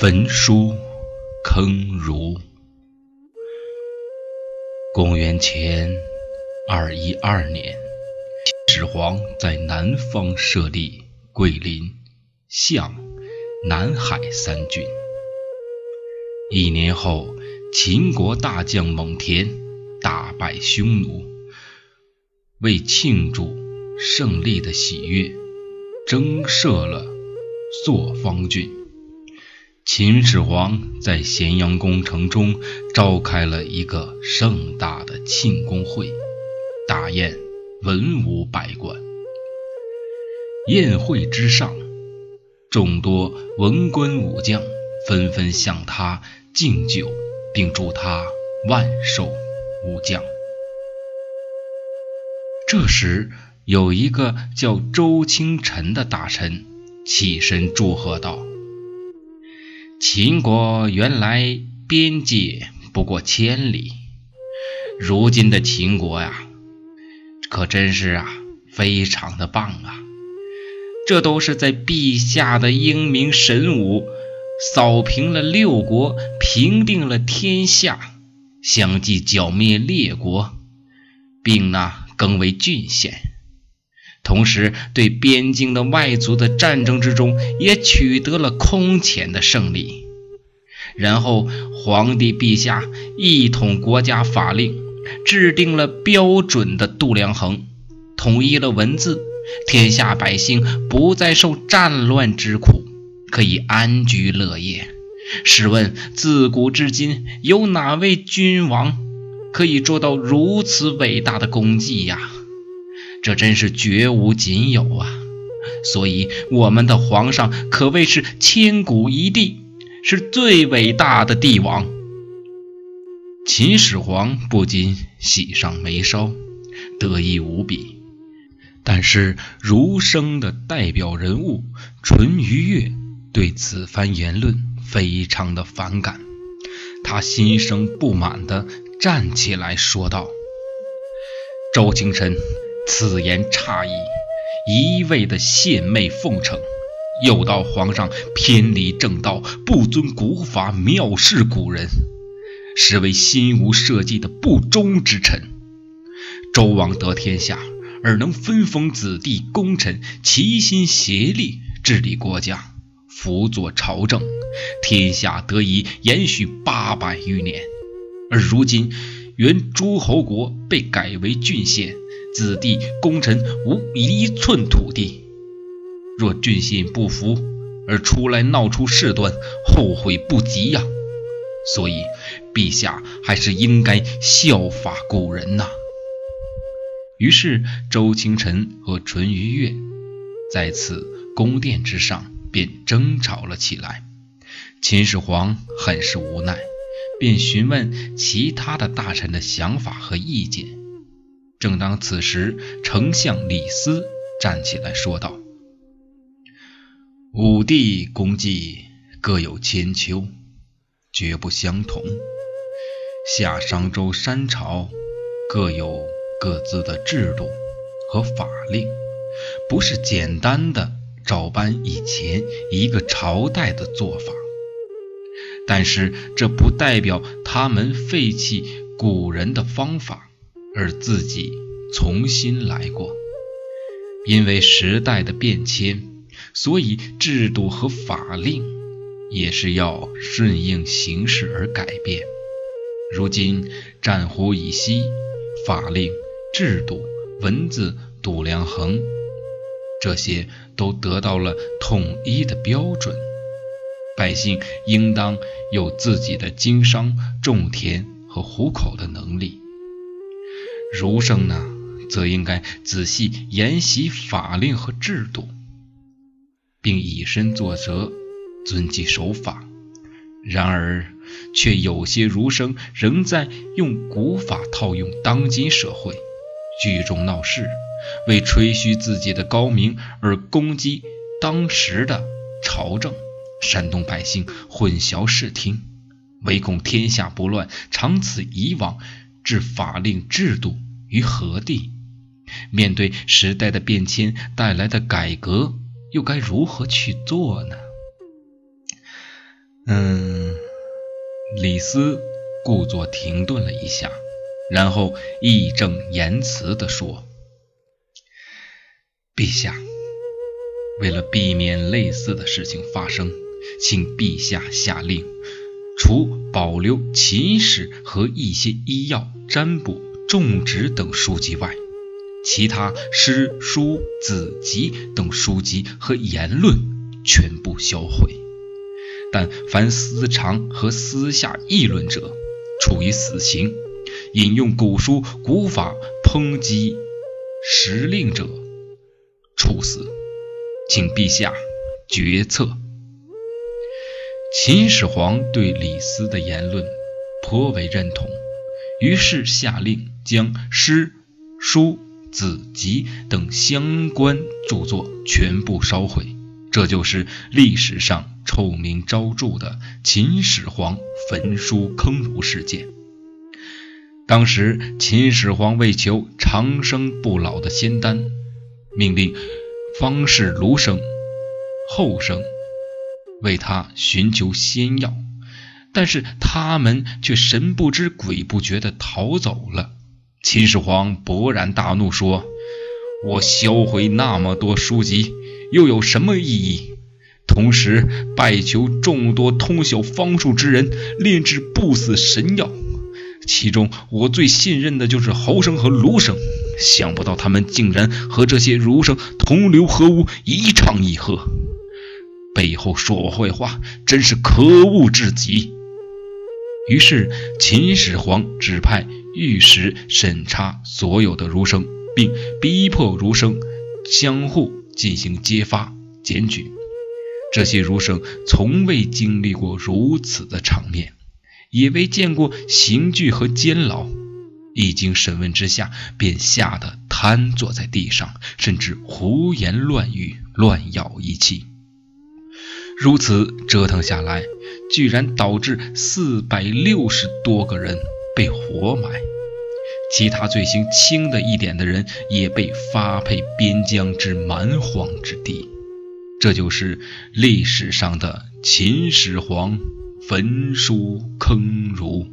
焚书坑儒。公元前二一二年，秦始皇在南方设立桂林、象、南海三郡。一年后，秦国大将蒙恬大败匈奴，为庆祝胜利的喜悦，征设了朔方郡。秦始皇在咸阳宫城中召开了一个盛大的庆功会，大宴文武百官。宴会之上，众多文官武将纷纷向他敬酒，并祝他万寿无疆。这时，有一个叫周清晨的大臣起身祝贺道。秦国原来边界不过千里，如今的秦国呀，可真是啊，非常的棒啊！这都是在陛下的英明神武，扫平了六国，平定了天下，相继剿灭列国，并呢更为郡县。同时，对边境的外族的战争之中，也取得了空前的胜利。然后，皇帝陛下一统国家法令，制定了标准的度量衡，统一了文字，天下百姓不再受战乱之苦，可以安居乐业。试问，自古至今，有哪位君王可以做到如此伟大的功绩呀？这真是绝无仅有啊！所以我们的皇上可谓是千古一帝，是最伟大的帝王。秦始皇不禁喜上眉梢，得意无比。但是儒生的代表人物淳于越对此番言论非常的反感，他心生不满的站起来说道：“周清晨。”此言差矣，一味的献媚奉承，诱导皇上偏离正道，不遵古法，藐视古人，实为心无社稷的不忠之臣。周王得天下，而能分封子弟功臣，齐心协力治理国家，辅佐朝政，天下得以延续八百余年。而如今，原诸侯国被改为郡县。子弟功臣无一寸土地，若郡县不服而出来闹出事端，后悔不及呀！所以，陛下还是应该效法古人呐。于是，周清晨和淳于越在此宫殿之上便争吵了起来。秦始皇很是无奈，便询问其他的大臣的想法和意见。正当此时，丞相李斯站起来说道：“五帝功绩各有千秋，绝不相同。夏商周三朝各有各自的制度和法令，不是简单的照搬以前一个朝代的做法。但是这不代表他们废弃古人的方法。”而自己重新来过，因为时代的变迁，所以制度和法令也是要顺应形势而改变。如今战火已息，法令、制度、文字、度量衡，这些都得到了统一的标准，百姓应当有自己的经商、种田和糊口的能力。儒生呢，则应该仔细研习法令和制度，并以身作则，遵纪守法。然而，却有些儒生仍在用古法套用当今社会，聚众闹事，为吹嘘自己的高明而攻击当时的朝政，煽动百姓混淆视听，唯恐天下不乱。长此以往。置法令制度于何地？面对时代的变迁带来的改革，又该如何去做呢？嗯，李斯故作停顿了一下，然后义正言辞地说：“陛下，为了避免类似的事情发生，请陛下下令，除保留《秦史》和一些医药、占卜、种植等书籍外，其他诗书子集等书籍和言论全部销毁。”但凡私藏和私下议论者，处以死刑；引用古书古法抨击时令者，处死。请陛下决策。秦始皇对李斯的言论颇为认同，于是下令将诗、书、子集等相关著作全部烧毁。这就是历史上臭名昭著的秦始皇焚书坑儒事件。当时，秦始皇为求长生不老的仙丹，命令方士卢生、后生为他寻求仙药，但是他们却神不知鬼不觉地逃走了。秦始皇勃然大怒，说：“我销毁那么多书籍。”又有什么意义？同时拜求众多通晓方术之人炼制不死神药，其中我最信任的就是侯生和卢生。想不到他们竟然和这些儒生同流合污，一唱一和，背后说我坏话，真是可恶至极。于是秦始皇指派御史审查所有的儒生，并逼迫儒生相互。进行揭发检举，这些儒生从未经历过如此的场面，也未见过刑具和监牢，一经审问之下，便吓得瘫坐在地上，甚至胡言乱语、乱咬一气。如此折腾下来，居然导致四百六十多个人被活埋。其他罪行轻的一点的人也被发配边疆之蛮荒之地，这就是历史上的秦始皇焚书坑儒。